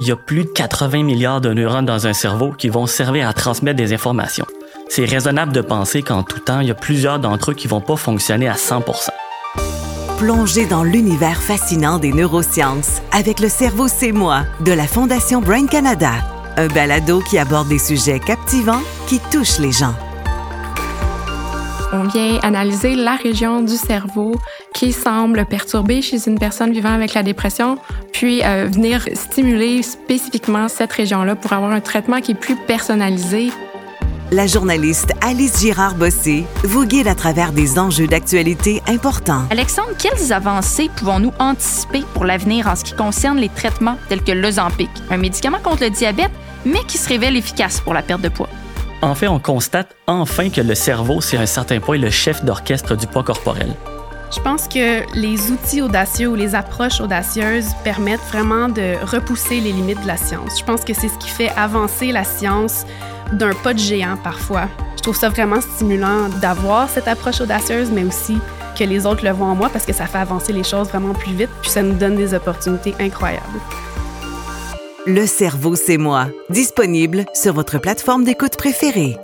Il y a plus de 80 milliards de neurones dans un cerveau qui vont servir à transmettre des informations. C'est raisonnable de penser qu'en tout temps, il y a plusieurs d'entre eux qui vont pas fonctionner à 100% Plongez dans l'univers fascinant des neurosciences avec le cerveau C'est moi de la Fondation Brain Canada, un balado qui aborde des sujets captivants qui touchent les gens. On vient analyser la région du cerveau qui semble perturbée chez une personne vivant avec la dépression, puis euh, venir stimuler spécifiquement cette région-là pour avoir un traitement qui est plus personnalisé la journaliste Alice Girard-Bossé vous guide à travers des enjeux d'actualité importants. Alexandre, quelles avancées pouvons-nous anticiper pour l'avenir en ce qui concerne les traitements tels que l'Ozempic, un médicament contre le diabète, mais qui se révèle efficace pour la perte de poids? En fait, on constate enfin que le cerveau, c'est à un certain point le chef d'orchestre du poids corporel. Je pense que les outils audacieux ou les approches audacieuses permettent vraiment de repousser les limites de la science. Je pense que c'est ce qui fait avancer la science d'un pas de géant parfois. Je trouve ça vraiment stimulant d'avoir cette approche audacieuse, mais aussi que les autres le voient en moi parce que ça fait avancer les choses vraiment plus vite, puis ça nous donne des opportunités incroyables. Le cerveau, c'est moi. Disponible sur votre plateforme d'écoute préférée.